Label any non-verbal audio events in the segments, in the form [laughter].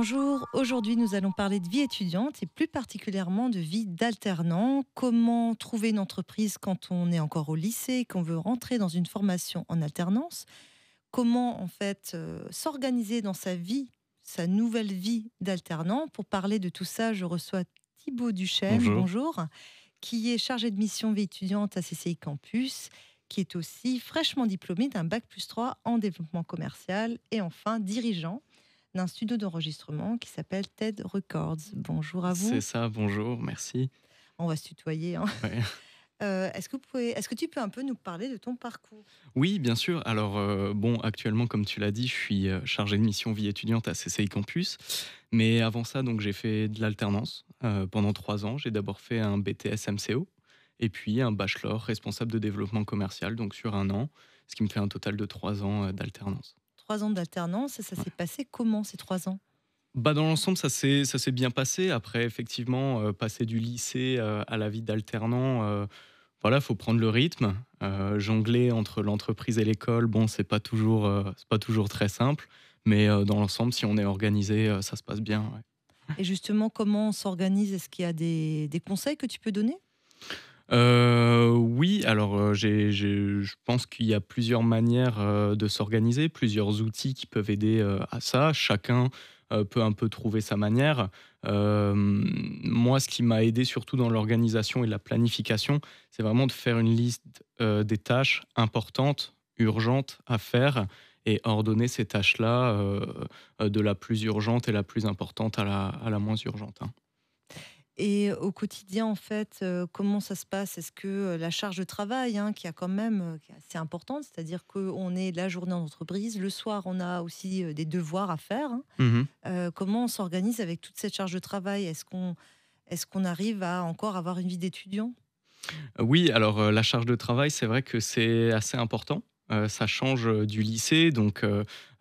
Bonjour, aujourd'hui nous allons parler de vie étudiante et plus particulièrement de vie d'alternant. Comment trouver une entreprise quand on est encore au lycée, qu'on veut rentrer dans une formation en alternance? Comment en fait euh, s'organiser dans sa vie, sa nouvelle vie d'alternant? Pour parler de tout ça, je reçois Thibaut Duchesne, bonjour. qui est chargé de mission vie étudiante à CCI Campus qui est aussi fraîchement diplômé d'un bac plus 3 en développement commercial et enfin dirigeant d'un studio d'enregistrement qui s'appelle TED Records. Bonjour à vous. C'est ça, bonjour, merci. On va se tutoyer. Hein. [laughs] Euh, est-ce que, tu peux un peu nous parler de ton parcours? Oui, bien sûr. Alors, euh, bon, actuellement, comme tu l'as dit, je suis euh, chargé de mission vie étudiante à CCI Campus. Mais avant ça, donc, j'ai fait de l'alternance pendant trois ans. J'ai d'abord fait un BTS MCO et puis un bachelor responsable de développement commercial, donc sur un an, ce qui me fait un total de trois ans d'alternance trois ans d'alternance. Ça s'est passé comment ces trois ans? Bah dans l'ensemble, ça s'est ça s'est bien passé. Après, effectivement, euh, passer du lycée euh, à la vie d'alternant, euh, voilà, faut prendre le rythme. jongler entre l'entreprise et l'école, bon, c'est pas toujours c'est pas toujours très simple, mais dans l'ensemble, si on est organisé, ça se passe bien. Et justement, comment on s'organise? Est-ce qu'il y a des, des conseils que tu peux donner? Euh, oui, alors euh, je pense qu'il y a plusieurs manières euh, de s'organiser, plusieurs outils qui peuvent aider à ça. Chacun peut un peu trouver sa manière. moi, ce qui m'a aidé surtout dans l'organisation et la planification, c'est vraiment de faire une liste des tâches importantes, urgentes à faire et ordonner ces tâches-là de la plus urgente et la plus importante à la, moins urgente. Hein. Et au quotidien, en fait, euh, comment ça se passe? Est-ce que euh, la charge de travail, hein, qui a quand même euh, qui est assez importante, c'est-à-dire qu'on est la journée en entreprise, le soir, on a aussi des devoirs à faire. Hein. Mmh comment on s'organise avec toute cette charge de travail? Est-ce qu'on est qu'on arrive à encore avoir une vie d'étudiant? Oui, alors la charge de travail, c'est vrai que c'est assez important. ça change du lycée, donc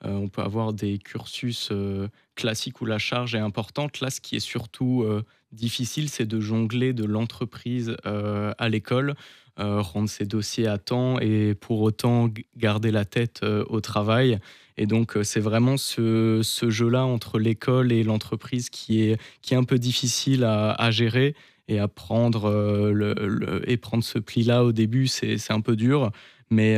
on peut avoir des cursus classiques où la charge est importante. Là, ce qui est surtout difficile, c'est de jongler de l'entreprise euh, à l'école, euh, rendre ses dossiers à temps et pour autant garder la tête euh, au travail. Et donc, c'est vraiment ce, jeu-là entre l'école et l'entreprise qui est, qui est un peu difficile à, gérer et à prendre, et prendre ce pli-là au début, c'est un peu dur. Mais,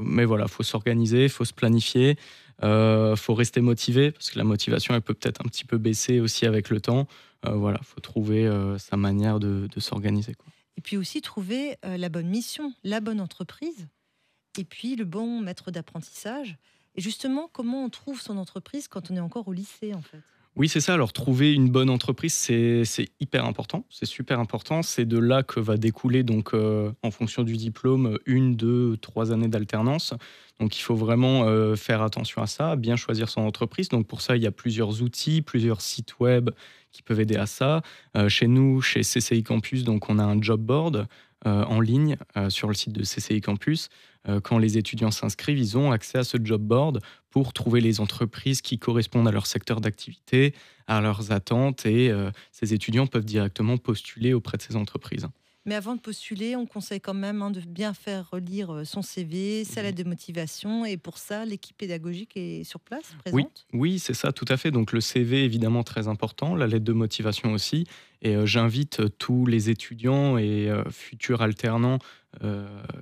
mais voilà, il faut s'organiser, il faut se planifier. Il faut rester motivé parce que la motivation elle peut peut-être un petit peu baisser aussi avec le temps. Euh, voilà, faut trouver euh, sa manière de, s'organiser. Et puis aussi trouver euh, la bonne mission, la bonne entreprise, et puis le bon maître d'apprentissage. Et justement, comment on trouve son entreprise quand on est encore au lycée, en fait? Oui, c'est ça. Alors, trouver une bonne entreprise, c'est hyper important. C'est super important. C'est de là que va découler, donc, en fonction du diplôme, une, deux, trois années d'alternance. Donc, il faut vraiment faire attention à ça, bien choisir son entreprise. Donc, pour ça, il y a plusieurs outils, plusieurs sites web qui peuvent aider à ça. Euh, chez nous, chez CCI Campus, donc on a un job board euh, en ligne euh, sur le site de CCI Campus. Quand les étudiants s'inscrivent, ils ont accès à ce job board pour trouver les entreprises qui correspondent à leur secteur d'activité, à leurs attentes, et ces étudiants peuvent directement postuler auprès de ces entreprises. Mais avant de postuler, on conseille quand même hein, de bien faire relire euh, son CV, sa lettre de motivation. Et pour ça, l'équipe pédagogique est sur place, présente Oui, c'est ça, tout à fait. Donc le CV, évidemment, très important, la lettre de motivation aussi. Et euh, j'invite euh, tous les étudiants et futurs alternants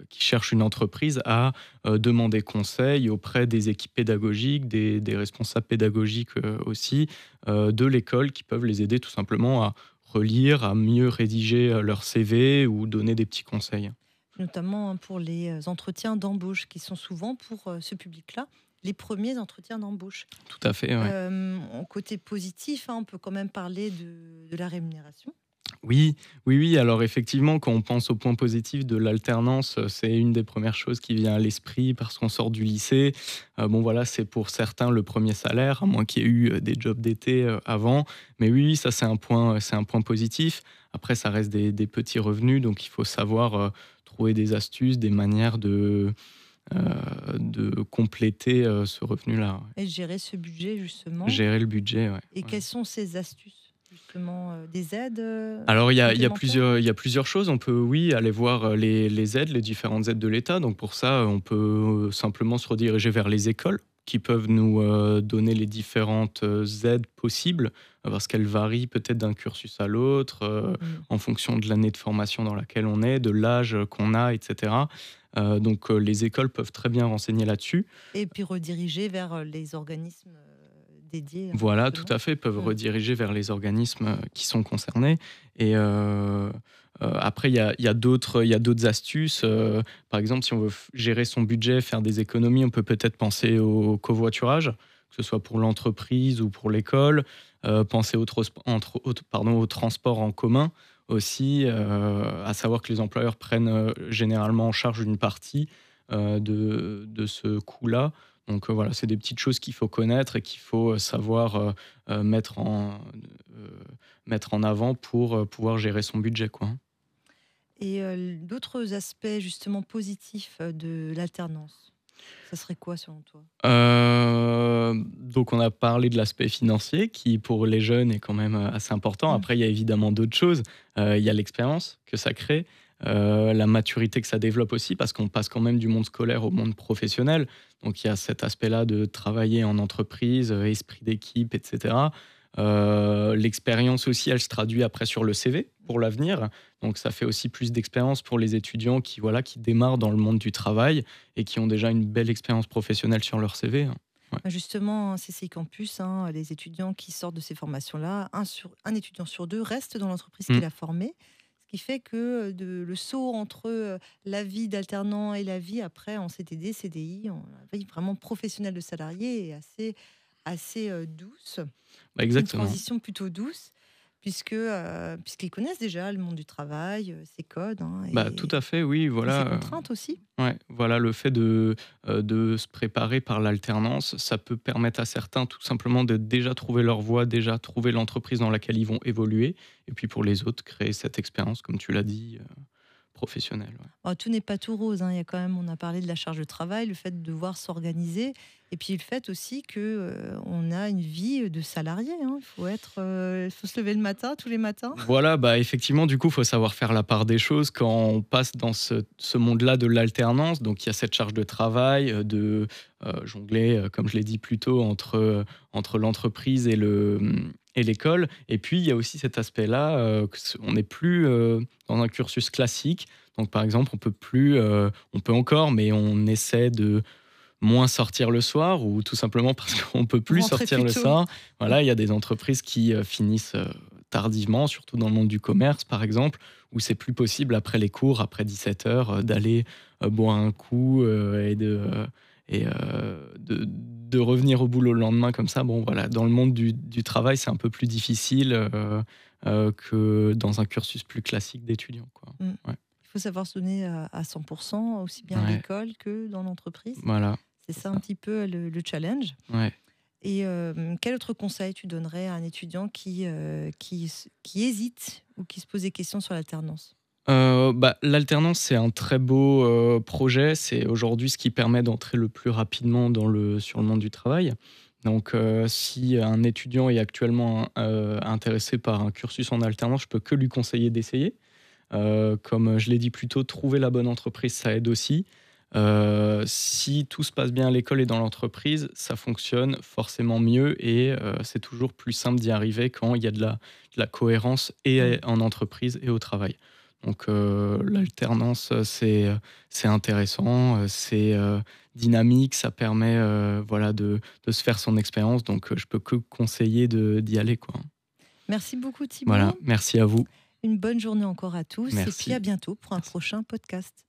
qui cherchent une entreprise à demander conseil auprès des équipes pédagogiques, des, des responsables pédagogiques aussi, de l'école qui peuvent les aider tout simplement à relire, à mieux rédiger euh, leur CV ou donner des petits conseils. Notamment hein, pour les euh, entretiens d'embauche qui sont souvent pour euh, ce public-là les premiers entretiens d'embauche. Tout à fait. Ouais. côté positif, hein, on peut quand même parler de la rémunération. Oui, oui, oui. Alors effectivement, quand on pense au point positif de l'alternance, euh, c'est une des premières choses qui vient à l'esprit parce qu'on sort du lycée. Euh, bon voilà, c'est pour certains le premier salaire, à moins qu'il y ait eu euh, des jobs d'été avant. Mais oui, ça c'est un point, c'est un point positif. Après, ça reste des, petits revenus, donc il faut savoir trouver des astuces, des manières de de compléter ce revenu-là. Et gérer ce budget justement. Gérer le budget, ouais. Et quelles sont ces astuces? Justement euh, des aides euh, Alors il y, a, il, y a plusieurs, il y a plusieurs choses. On peut, oui, aller voir euh, les, les aides, les différentes aides de l'État. Donc pour ça, on peut simplement se rediriger vers les écoles. qui peuvent nous donner les différentes aides possibles, parce qu'elles varient peut-être d'un cursus à l'autre, mmh. en fonction de l'année de formation dans laquelle on est, de l'âge qu'on a, etc. donc les écoles peuvent très bien renseigner là-dessus. Et puis rediriger vers les organismes dédiés. Voilà, tout à fait, peuvent rediriger vers les organismes qui sont concernés. Et euh, après, il y a, d'autres astuces. Euh, par exemple, si on veut gérer son budget, faire des économies, on peut peut-être penser au covoiturage, que ce soit pour l'entreprise ou pour l'école. Euh, penser au, pardon, au, transport en commun aussi, à savoir que les employeurs prennent généralement en charge une partie de, de, ce coût-là. Donc voilà, c'est des petites choses qu'il faut connaître et qu'il faut savoir mettre, en, mettre en avant pour pouvoir gérer son budget. Quoi. Et d'autres aspects justement positifs de l'alternance ça serait quoi selon toi? Donc on a parlé de l'aspect financier qui pour les jeunes est quand même assez important. Mmh. Après il y a évidemment d'autres choses. il y a l'expérience que ça crée, la maturité que ça développe aussi parce qu'on passe quand même du monde scolaire au monde professionnel. Donc il y a cet aspect-là de travailler en entreprise, esprit d'équipe, etc. Euh, l'expérience aussi, elle se traduit après sur le CV pour l'avenir. Donc ça fait aussi plus d'expérience pour les étudiants qui, voilà, qui démarrent dans le monde du travail et qui ont déjà une belle expérience professionnelle sur leur CV. Hein. Justement, CCI Campus, hein, les étudiants qui sortent de ces formations-là, un, un étudiant sur deux reste dans l'entreprise qu'il mmh. a formée. Qui fait que de, le saut entre euh, la vie d'alternant et la vie après en CTD, CDI, la vie vraiment professionnelle de salarié est assez, assez euh, douce. Bah, exactement. Une transition plutôt douce puisque euh, puisqu'ils connaissent déjà le monde du travail, euh, ses codes. Hein, bah, tout à fait, oui, voilà. Ses contraintes aussi. Ouais, voilà, le fait de, de se préparer par l'alternance, ça peut permettre à certains tout simplement de déjà trouver leur voie, déjà trouver l'entreprise dans laquelle ils vont évoluer, et puis pour les autres, créer cette expérience, comme tu l'as dit professionnel. Oh, tout n'est pas tout rose. Hein. Il y a quand même, on a parlé de la charge de travail, le fait de devoir s'organiser, et puis le fait aussi que euh, on a une vie de salarié. Hein. Il faut euh, faut se lever le matin, tous les matins. Voilà, bah effectivement, du coup, il faut savoir faire la part des choses quand on passe dans ce, monde-là de l'alternance. Donc il y a cette charge de travail, euh, de jongler, comme je l'ai dit plus tôt, entre entre l'entreprise et le et l'école. Et puis, il y a aussi cet aspect-là, euh, on n'est plus euh, dans un cursus classique. Donc, par exemple, on peut plus, euh, on peut encore, mais on essaie de moins sortir le soir ou tout simplement parce [laughs] qu'on peut plus sortir le soir. Voilà, il y a des entreprises qui finissent tardivement, surtout dans le monde du commerce, par exemple, où c'est plus possible après les cours, après 17 heures, d'aller boire un coup et de et de de revenir au boulot le lendemain comme ça, bon voilà, dans le monde du, travail, c'est un peu plus difficile euh, euh, que dans un cursus plus classique d'étudiant. Mm. Il faut savoir se donner à, 100%, aussi bien à l'école que dans l'entreprise. Voilà. C'est ça, un petit peu le, challenge. Ouais. Et euh, quel autre conseil tu donnerais à un étudiant qui, qui, qui hésite ou qui se pose des questions sur l'alternance? Euh, bah, l'alternance, c'est un très beau euh, projet. C'est aujourd'hui ce qui permet d'entrer le plus rapidement dans le, sur le monde du travail. Donc, euh, si un étudiant est actuellement intéressé par un cursus en alternance, je peux que lui conseiller d'essayer. comme je l'ai dit plus tôt, trouver la bonne entreprise, ça aide aussi. Si tout se passe bien à l'école et dans l'entreprise, ça fonctionne forcément mieux et c'est toujours plus simple d'y arriver quand il y a de la, de la cohérence et mmh. en entreprise et au travail. Donc euh, l'alternance, c'est c'est intéressant, euh, c'est euh, dynamique, ça permet voilà de, de, se faire son expérience. Donc je peux que conseiller d'y aller quoi. Merci beaucoup Thibault. Voilà, merci à vous. Une bonne journée encore à tous et puis à bientôt pour un prochain podcast.